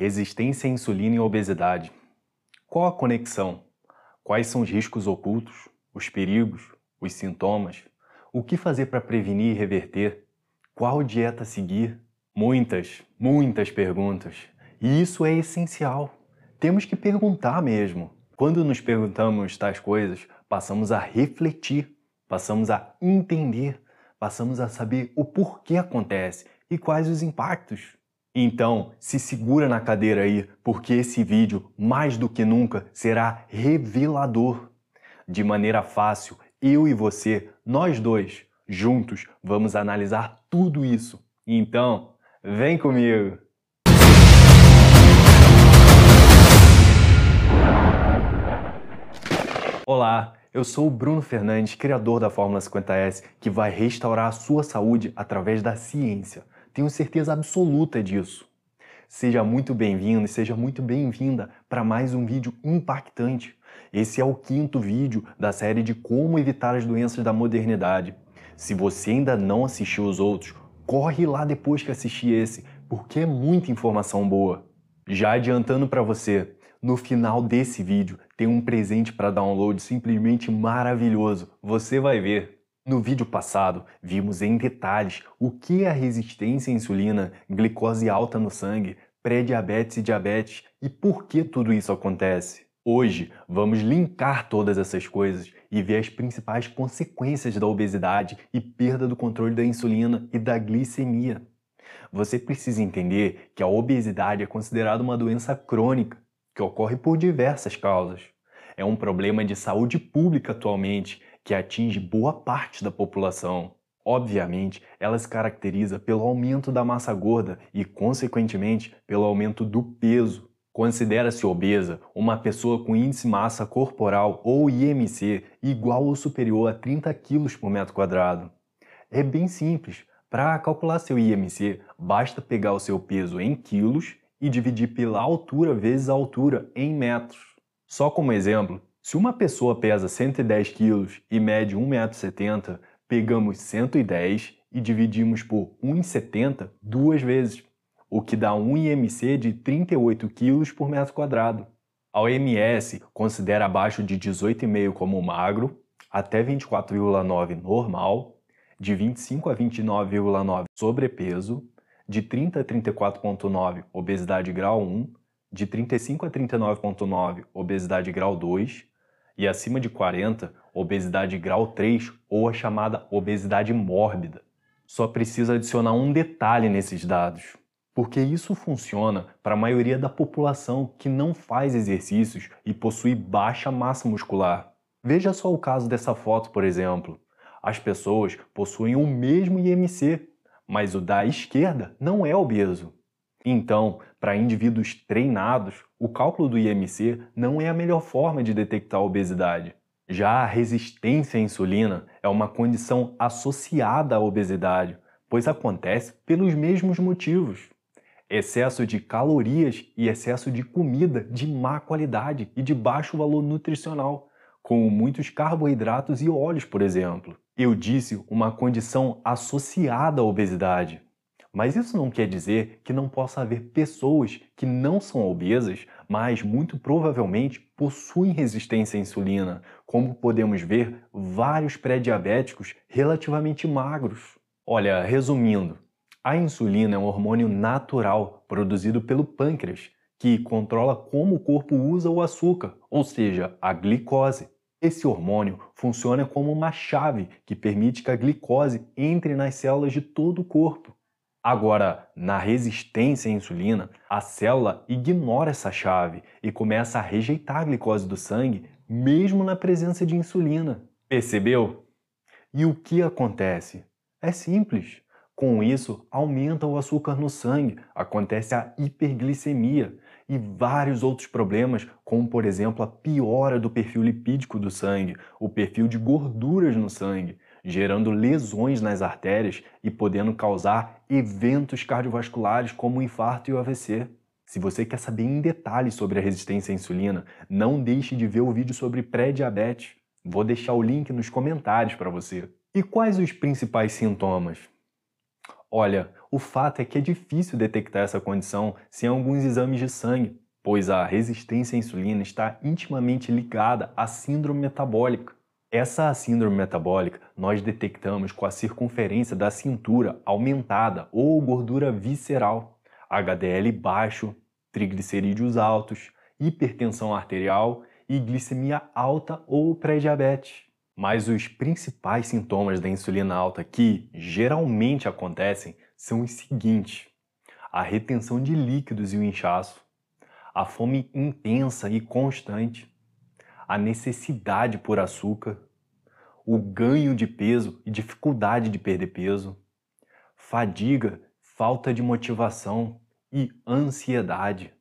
Resistência à insulina e obesidade. Qual a conexão? Quais são os riscos ocultos, os perigos, os sintomas? O que fazer para prevenir e reverter? Qual dieta seguir? Muitas, muitas perguntas. E isso é essencial. Temos que perguntar mesmo. Quando nos perguntamos tais coisas, passamos a refletir, passamos a entender, passamos a saber o porquê acontece e quais os impactos. Então, se segura na cadeira aí, porque esse vídeo, mais do que nunca, será revelador. De maneira fácil, eu e você, nós dois, juntos, vamos analisar tudo isso. Então, vem comigo! Olá, eu sou o Bruno Fernandes, criador da Fórmula 50S, que vai restaurar a sua saúde através da ciência. Tenho certeza absoluta disso. Seja muito bem-vindo e seja muito bem-vinda para mais um vídeo impactante. Esse é o quinto vídeo da série de como evitar as doenças da modernidade. Se você ainda não assistiu os outros, corre lá depois que assistir esse, porque é muita informação boa. Já adiantando para você, no final desse vídeo tem um presente para download simplesmente maravilhoso. Você vai ver. No vídeo passado, vimos em detalhes o que é a resistência à insulina, glicose alta no sangue, pré-diabetes e diabetes e por que tudo isso acontece. Hoje, vamos linkar todas essas coisas e ver as principais consequências da obesidade e perda do controle da insulina e da glicemia. Você precisa entender que a obesidade é considerada uma doença crônica que ocorre por diversas causas. É um problema de saúde pública atualmente que atinge boa parte da população. Obviamente, ela se caracteriza pelo aumento da massa gorda e, consequentemente, pelo aumento do peso. Considera-se obesa uma pessoa com índice massa corporal ou IMC igual ou superior a 30 kg por metro quadrado. É bem simples. Para calcular seu IMC, basta pegar o seu peso em quilos e dividir pela altura vezes a altura em metros. Só como exemplo, se uma pessoa pesa 110 kg e mede 1,70m, pegamos 110 e dividimos por 1,70 duas vezes, o que dá um IMC de 38 kg por metro quadrado. A OMS considera abaixo de 18,5 como magro, até 24,9 normal, de 25 a 29,9 sobrepeso, de 30 a 34,9 obesidade grau 1, de 35 a 39,9 obesidade grau 2 e acima de 40, obesidade grau 3 ou a chamada obesidade mórbida. Só precisa adicionar um detalhe nesses dados, porque isso funciona para a maioria da população que não faz exercícios e possui baixa massa muscular. Veja só o caso dessa foto, por exemplo. As pessoas possuem o mesmo IMC, mas o da esquerda não é obeso. Então, para indivíduos treinados, o cálculo do IMC não é a melhor forma de detectar a obesidade. Já a resistência à insulina é uma condição associada à obesidade, pois acontece pelos mesmos motivos. Excesso de calorias e excesso de comida de má qualidade e de baixo valor nutricional, como muitos carboidratos e óleos, por exemplo. Eu disse uma condição associada à obesidade, mas isso não quer dizer que não possa haver pessoas que não são obesas, mas muito provavelmente possuem resistência à insulina, como podemos ver vários pré-diabéticos relativamente magros. Olha, resumindo, a insulina é um hormônio natural produzido pelo pâncreas, que controla como o corpo usa o açúcar, ou seja, a glicose. Esse hormônio funciona como uma chave que permite que a glicose entre nas células de todo o corpo. Agora, na resistência à insulina, a célula ignora essa chave e começa a rejeitar a glicose do sangue, mesmo na presença de insulina. Percebeu? E o que acontece? É simples. Com isso, aumenta o açúcar no sangue, acontece a hiperglicemia e vários outros problemas, como por exemplo a piora do perfil lipídico do sangue, o perfil de gorduras no sangue, gerando lesões nas artérias e podendo causar eventos cardiovasculares como o infarto e o AVC. Se você quer saber em detalhes sobre a resistência à insulina, não deixe de ver o vídeo sobre pré-diabetes. Vou deixar o link nos comentários para você. E quais os principais sintomas? Olha, o fato é que é difícil detectar essa condição sem alguns exames de sangue, pois a resistência à insulina está intimamente ligada à síndrome metabólica. Essa síndrome metabólica nós detectamos com a circunferência da cintura aumentada ou gordura visceral, HDL baixo, triglicerídeos altos, hipertensão arterial e glicemia alta ou pré-diabetes. Mas os principais sintomas da insulina alta que geralmente acontecem são os seguintes: a retenção de líquidos e o inchaço, a fome intensa e constante, a necessidade por açúcar, o ganho de peso e dificuldade de perder peso, fadiga, falta de motivação e ansiedade.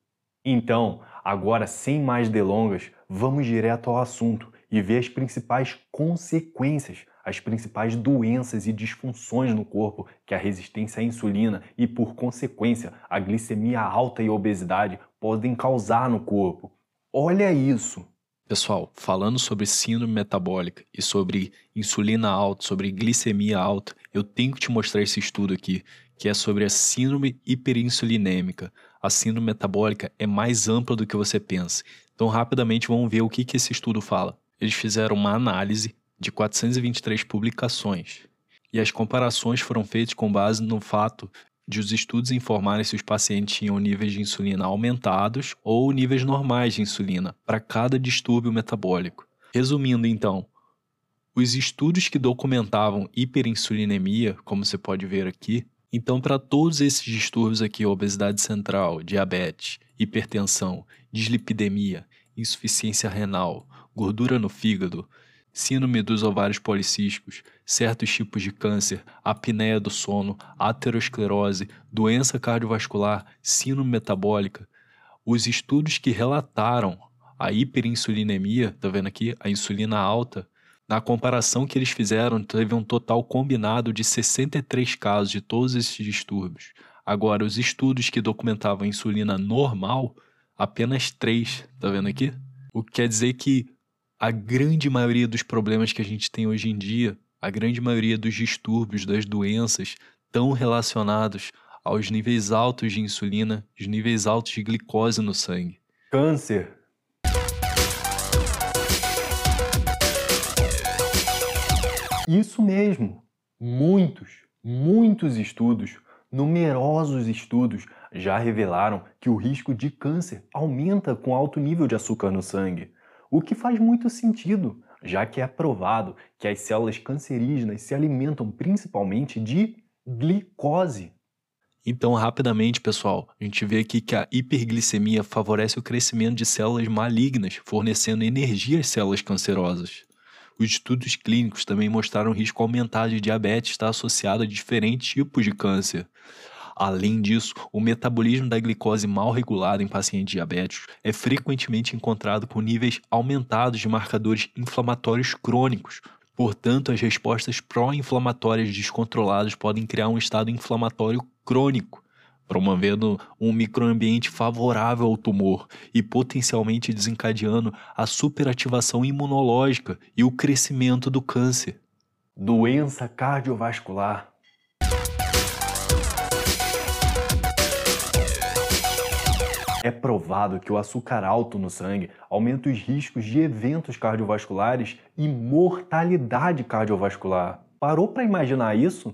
Então, agora sem mais delongas, vamos direto ao assunto e ver as principais consequências, as principais doenças e disfunções no corpo que a resistência à insulina e, por consequência, a glicemia alta e a obesidade podem causar no corpo. Olha isso! Pessoal, falando sobre síndrome metabólica e sobre insulina alta, sobre glicemia alta, eu tenho que te mostrar esse estudo aqui, que é sobre a síndrome hiperinsulinêmica. A síndrome metabólica é mais ampla do que você pensa. Então, rapidamente, vamos ver o que, que esse estudo fala eles fizeram uma análise de 423 publicações. E as comparações foram feitas com base no fato de os estudos informarem se os pacientes tinham níveis de insulina aumentados ou níveis normais de insulina para cada distúrbio metabólico. Resumindo, então, os estudos que documentavam hiperinsulinemia, como você pode ver aqui, então para todos esses distúrbios aqui, obesidade central, diabetes, hipertensão, dislipidemia, insuficiência renal, gordura no fígado, síndrome dos ovários policísticos, certos tipos de câncer, apneia do sono, aterosclerose, doença cardiovascular, síndrome metabólica. Os estudos que relataram a hiperinsulinemia, tá vendo aqui, a insulina alta, na comparação que eles fizeram, teve um total combinado de 63 casos de todos esses distúrbios. Agora, os estudos que documentavam a insulina normal, apenas 3, tá vendo aqui? O que quer dizer que a grande maioria dos problemas que a gente tem hoje em dia, a grande maioria dos distúrbios, das doenças, estão relacionados aos níveis altos de insulina, os níveis altos de glicose no sangue. Câncer. Isso mesmo. Muitos, muitos estudos, numerosos estudos já revelaram que o risco de câncer aumenta com alto nível de açúcar no sangue o que faz muito sentido, já que é provado que as células cancerígenas se alimentam principalmente de glicose. Então, rapidamente, pessoal, a gente vê aqui que a hiperglicemia favorece o crescimento de células malignas, fornecendo energia às células cancerosas. Os estudos clínicos também mostraram o risco aumentado de diabetes estar associado a diferentes tipos de câncer. Além disso, o metabolismo da glicose mal regulado em pacientes diabéticos é frequentemente encontrado com níveis aumentados de marcadores inflamatórios crônicos. Portanto, as respostas pró-inflamatórias descontroladas podem criar um estado inflamatório crônico, promovendo um microambiente favorável ao tumor e potencialmente desencadeando a superativação imunológica e o crescimento do câncer. Doença cardiovascular É provado que o açúcar alto no sangue aumenta os riscos de eventos cardiovasculares e mortalidade cardiovascular. Parou para imaginar isso?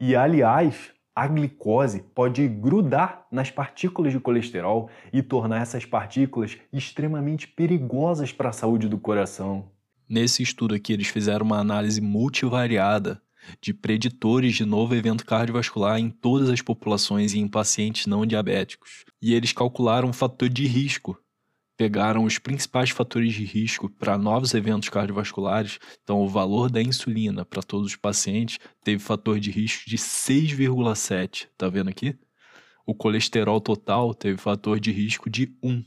E aliás, a glicose pode grudar nas partículas de colesterol e tornar essas partículas extremamente perigosas para a saúde do coração. Nesse estudo aqui, eles fizeram uma análise multivariada de preditores de novo evento cardiovascular em todas as populações e em pacientes não diabéticos. E eles calcularam o fator de risco. Pegaram os principais fatores de risco para novos eventos cardiovasculares. Então, o valor da insulina para todos os pacientes teve fator de risco de 6,7. Tá vendo aqui? O colesterol total teve fator de risco de 1.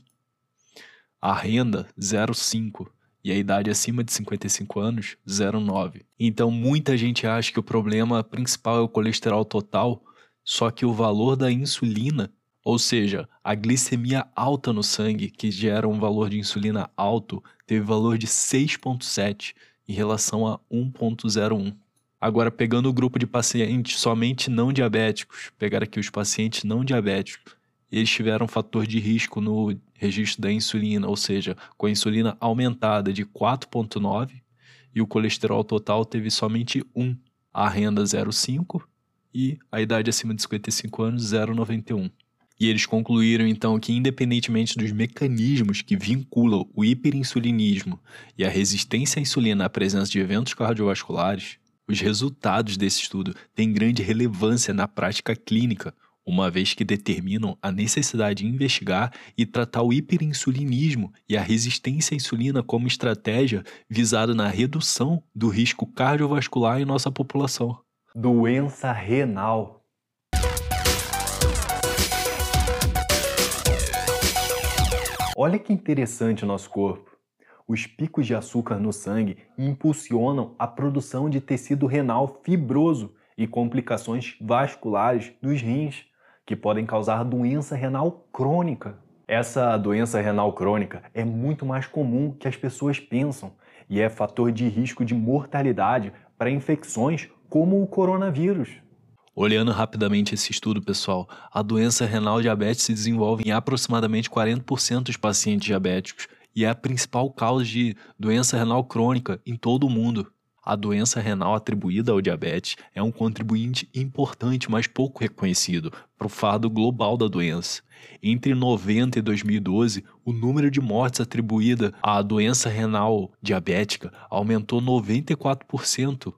A renda, 0,5 e a idade acima de 55 anos, 0,9. Então muita gente acha que o problema principal é o colesterol total, só que o valor da insulina, ou seja, a glicemia alta no sangue, que gera um valor de insulina alto, teve valor de 6,7 em relação a 1,01. Agora, pegando o grupo de pacientes somente não diabéticos, pegar aqui os pacientes não diabéticos, eles tiveram um fator de risco no registro da insulina, ou seja, com a insulina aumentada de 4,9 e o colesterol total teve somente 1, a renda 0,5 e a idade acima de 55 anos 0,91. E eles concluíram então que, independentemente dos mecanismos que vinculam o hiperinsulinismo e a resistência à insulina à presença de eventos cardiovasculares, os resultados desse estudo têm grande relevância na prática clínica, uma vez que determinam a necessidade de investigar e tratar o hiperinsulinismo e a resistência à insulina como estratégia visada na redução do risco cardiovascular em nossa população. Doença renal Olha que interessante o nosso corpo. Os picos de açúcar no sangue impulsionam a produção de tecido renal fibroso e complicações vasculares dos rins, que podem causar doença renal crônica. Essa doença renal crônica é muito mais comum que as pessoas pensam e é fator de risco de mortalidade para infecções como o coronavírus. Olhando rapidamente esse estudo, pessoal, a doença renal diabetes se desenvolve em aproximadamente 40% dos pacientes diabéticos e é a principal causa de doença renal crônica em todo o mundo. A doença renal atribuída ao diabetes é um contribuinte importante, mas pouco reconhecido, para o fardo global da doença. Entre 90 e 2012, o número de mortes atribuída à doença renal diabética aumentou 94%,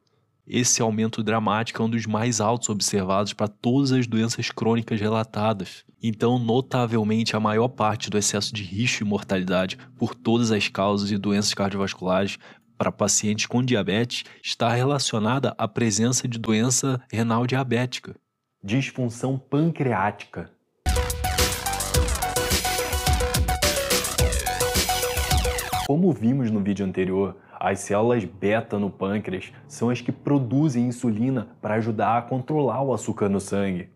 esse aumento dramático é um dos mais altos observados para todas as doenças crônicas relatadas. Então, notavelmente, a maior parte do excesso de risco e mortalidade por todas as causas de doenças cardiovasculares para pacientes com diabetes está relacionada à presença de doença renal diabética. Disfunção pancreática. Como vimos no vídeo anterior, as células beta no pâncreas são as que produzem insulina para ajudar a controlar o açúcar no sangue.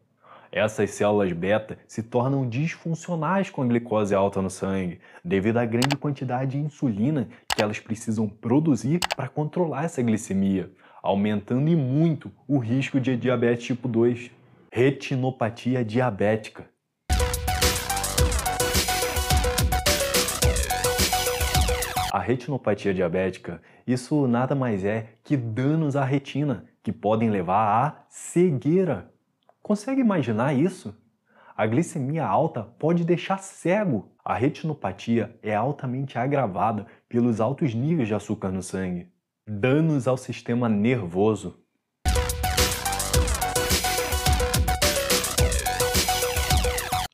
Essas células beta se tornam disfuncionais com a glicose alta no sangue, devido à grande quantidade de insulina que elas precisam produzir para controlar essa glicemia, aumentando e muito o risco de diabetes tipo 2. Retinopatia diabética A retinopatia diabética, isso nada mais é que danos à retina, que podem levar à cegueira. Consegue imaginar isso? A glicemia alta pode deixar cego. A retinopatia é altamente agravada pelos altos níveis de açúcar no sangue. Danos ao sistema nervoso.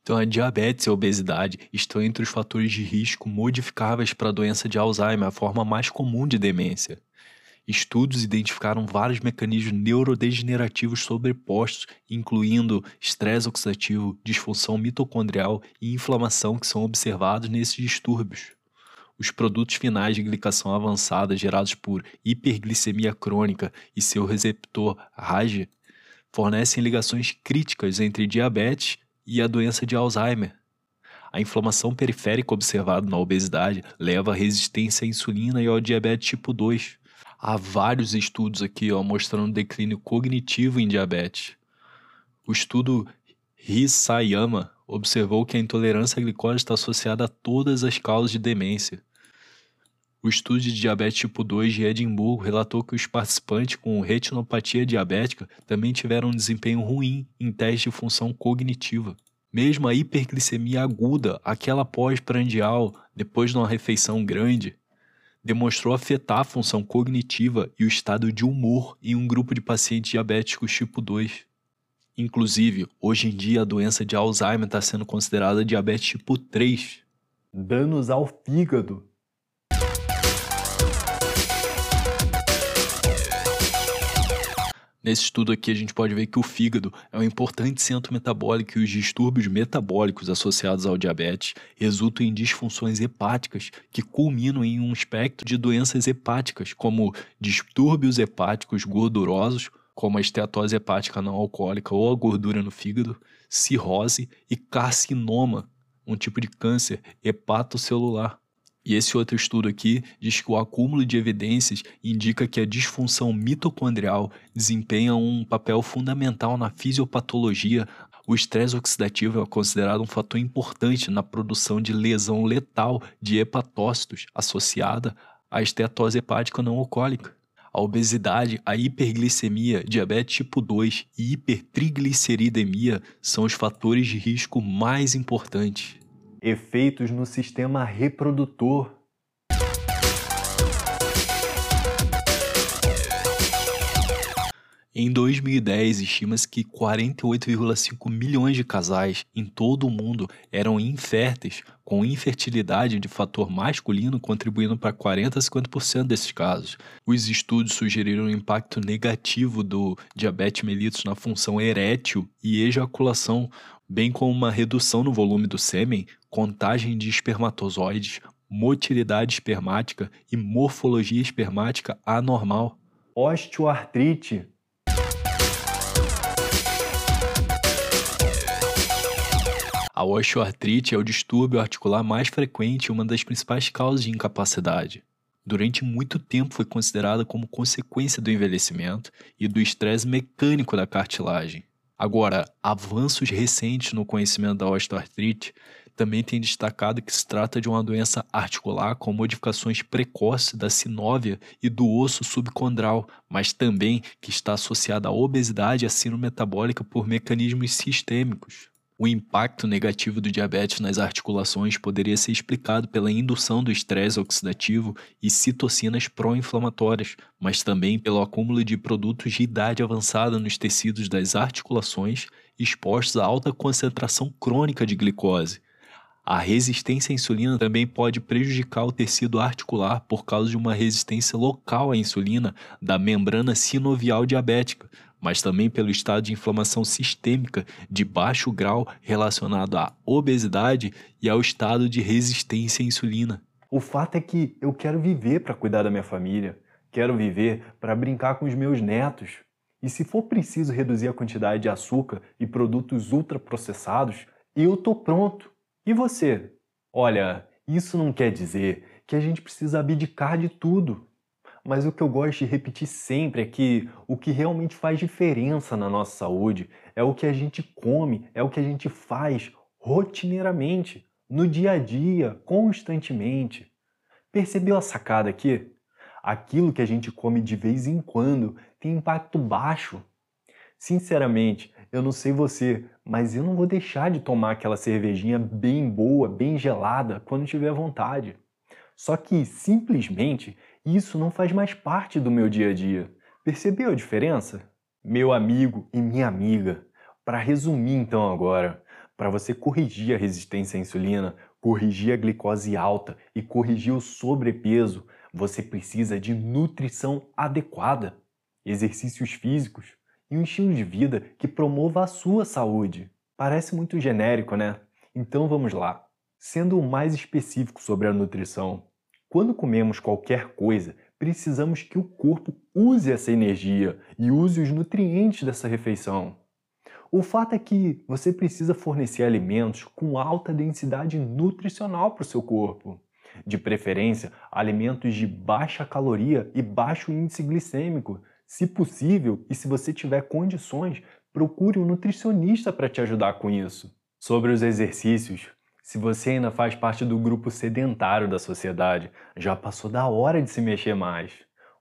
Então, a diabetes e a obesidade estão entre os fatores de risco modificáveis para a doença de Alzheimer, a forma mais comum de demência. Estudos identificaram vários mecanismos neurodegenerativos sobrepostos, incluindo estresse oxidativo, disfunção mitocondrial e inflamação, que são observados nesses distúrbios. Os produtos finais de glicação avançada gerados por hiperglicemia crônica e seu receptor RAG fornecem ligações críticas entre diabetes e a doença de Alzheimer. A inflamação periférica observada na obesidade leva à resistência à insulina e ao diabetes tipo 2. Há vários estudos aqui ó, mostrando declínio cognitivo em diabetes. O estudo Hisayama observou que a intolerância à glicose está associada a todas as causas de demência. O estudo de diabetes tipo 2 de Edimburgo relatou que os participantes com retinopatia diabética também tiveram um desempenho ruim em testes de função cognitiva. Mesmo a hiperglicemia aguda, aquela pós-prandial, depois de uma refeição grande, demonstrou afetar a função cognitiva e o estado de humor em um grupo de pacientes diabéticos tipo 2. Inclusive, hoje em dia a doença de Alzheimer está sendo considerada diabetes tipo 3. Danos ao fígado Nesse estudo aqui, a gente pode ver que o fígado é um importante centro metabólico e os distúrbios metabólicos associados ao diabetes resultam em disfunções hepáticas que culminam em um espectro de doenças hepáticas, como distúrbios hepáticos gordurosos, como a esteatose hepática não alcoólica ou a gordura no fígado, cirrose e carcinoma, um tipo de câncer hepatocelular. E esse outro estudo aqui diz que o acúmulo de evidências indica que a disfunção mitocondrial desempenha um papel fundamental na fisiopatologia. O estresse oxidativo é considerado um fator importante na produção de lesão letal de hepatócitos associada à estetose hepática não alcoólica. A obesidade, a hiperglicemia, diabetes tipo 2 e hipertrigliceridemia são os fatores de risco mais importantes efeitos no sistema reprodutor. Em 2010, estima-se que 48,5 milhões de casais em todo o mundo eram inférteis, com infertilidade de fator masculino contribuindo para 40 a 50% desses casos. Os estudos sugeriram um impacto negativo do diabetes mellitus na função erétil e ejaculação, bem como uma redução no volume do sêmen, contagem de espermatozoides, motilidade espermática e morfologia espermática anormal. Osteoartrite. A osteoartrite é o distúrbio articular mais frequente e uma das principais causas de incapacidade. Durante muito tempo foi considerada como consequência do envelhecimento e do estresse mecânico da cartilagem. Agora, avanços recentes no conhecimento da osteoartrite também têm destacado que se trata de uma doença articular com modificações precoces da sinóvia e do osso subcondral, mas também que está associada à obesidade e à síndrome metabólica por mecanismos sistêmicos. O impacto negativo do diabetes nas articulações poderia ser explicado pela indução do estresse oxidativo e citocinas pró-inflamatórias, mas também pelo acúmulo de produtos de idade avançada nos tecidos das articulações expostos a alta concentração crônica de glicose. A resistência à insulina também pode prejudicar o tecido articular por causa de uma resistência local à insulina da membrana sinovial diabética, mas também pelo estado de inflamação sistêmica de baixo grau relacionado à obesidade e ao estado de resistência à insulina. O fato é que eu quero viver para cuidar da minha família, quero viver para brincar com os meus netos. E se for preciso reduzir a quantidade de açúcar e produtos ultraprocessados, eu tô pronto. E você? Olha, isso não quer dizer que a gente precisa abdicar de tudo. Mas o que eu gosto de repetir sempre é que o que realmente faz diferença na nossa saúde é o que a gente come, é o que a gente faz rotineiramente, no dia a dia, constantemente. Percebeu a sacada aqui? Aquilo que a gente come de vez em quando tem impacto baixo. Sinceramente, eu não sei você, mas eu não vou deixar de tomar aquela cervejinha bem boa, bem gelada, quando tiver vontade. Só que simplesmente isso não faz mais parte do meu dia a dia. Percebeu a diferença? Meu amigo e minha amiga, para resumir então agora, para você corrigir a resistência à insulina, corrigir a glicose alta e corrigir o sobrepeso, você precisa de nutrição adequada, exercícios físicos e um estilo de vida que promova a sua saúde. Parece muito genérico, né? Então vamos lá. Sendo mais específico sobre a nutrição, quando comemos qualquer coisa, precisamos que o corpo use essa energia e use os nutrientes dessa refeição. O fato é que você precisa fornecer alimentos com alta densidade nutricional para o seu corpo. De preferência, alimentos de baixa caloria e baixo índice glicêmico. Se possível e se você tiver condições, procure um nutricionista para te ajudar com isso. Sobre os exercícios, se você ainda faz parte do grupo sedentário da sociedade, já passou da hora de se mexer mais.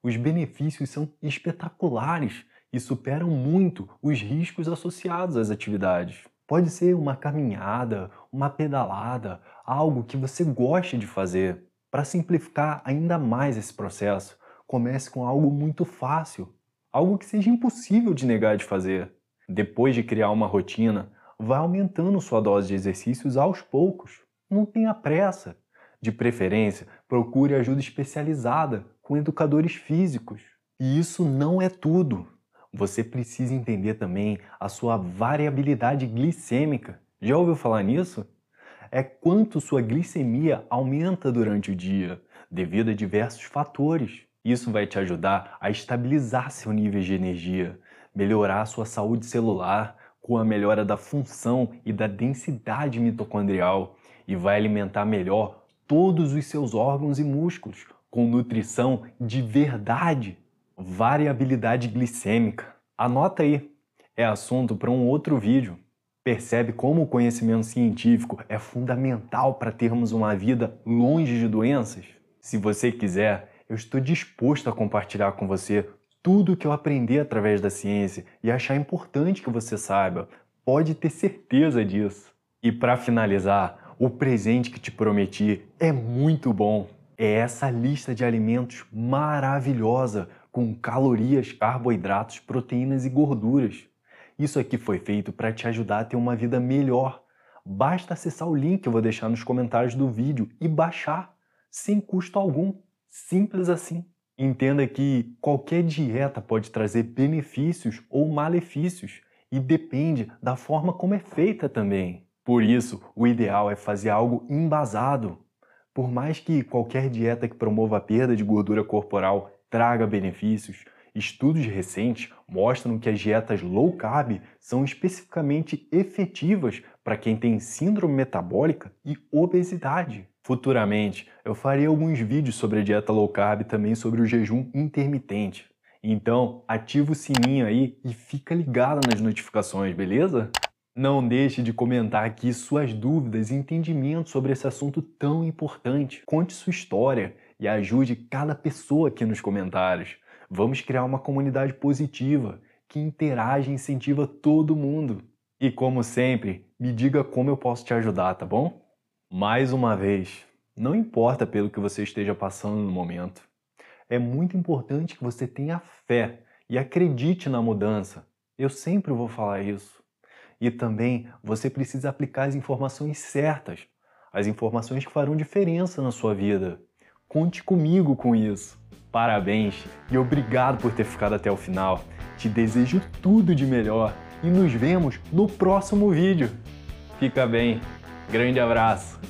Os benefícios são espetaculares e superam muito os riscos associados às atividades. Pode ser uma caminhada, uma pedalada, algo que você goste de fazer. Para simplificar ainda mais esse processo, comece com algo muito fácil, algo que seja impossível de negar de fazer. Depois de criar uma rotina, Vá aumentando sua dose de exercícios aos poucos. Não tenha pressa. De preferência, procure ajuda especializada com educadores físicos. E isso não é tudo. Você precisa entender também a sua variabilidade glicêmica. Já ouviu falar nisso? É quanto sua glicemia aumenta durante o dia, devido a diversos fatores. Isso vai te ajudar a estabilizar seu nível de energia, melhorar sua saúde celular, com a melhora da função e da densidade mitocondrial e vai alimentar melhor todos os seus órgãos e músculos, com nutrição de verdade. Variabilidade glicêmica. Anota aí, é assunto para um outro vídeo. Percebe como o conhecimento científico é fundamental para termos uma vida longe de doenças? Se você quiser, eu estou disposto a compartilhar com você tudo o que eu aprendi através da ciência e achar importante que você saiba. Pode ter certeza disso. E para finalizar, o presente que te prometi é muito bom. É essa lista de alimentos maravilhosa com calorias, carboidratos, proteínas e gorduras. Isso aqui foi feito para te ajudar a ter uma vida melhor. Basta acessar o link que eu vou deixar nos comentários do vídeo e baixar, sem custo algum. Simples assim. Entenda que qualquer dieta pode trazer benefícios ou malefícios e depende da forma como é feita também. Por isso, o ideal é fazer algo embasado. Por mais que qualquer dieta que promova a perda de gordura corporal traga benefícios, estudos recentes mostram que as dietas low carb são especificamente efetivas para quem tem síndrome metabólica e obesidade. Futuramente, eu farei alguns vídeos sobre a dieta low carb e também sobre o jejum intermitente. Então, ativa o sininho aí e fica ligado nas notificações, beleza? Não deixe de comentar aqui suas dúvidas e entendimentos sobre esse assunto tão importante. Conte sua história e ajude cada pessoa aqui nos comentários. Vamos criar uma comunidade positiva que interage e incentiva todo mundo. E como sempre, me diga como eu posso te ajudar, tá bom? Mais uma vez, não importa pelo que você esteja passando no momento, é muito importante que você tenha fé e acredite na mudança. Eu sempre vou falar isso. E também você precisa aplicar as informações certas, as informações que farão diferença na sua vida. Conte comigo com isso. Parabéns e obrigado por ter ficado até o final. Te desejo tudo de melhor e nos vemos no próximo vídeo. Fica bem. Grande abraço.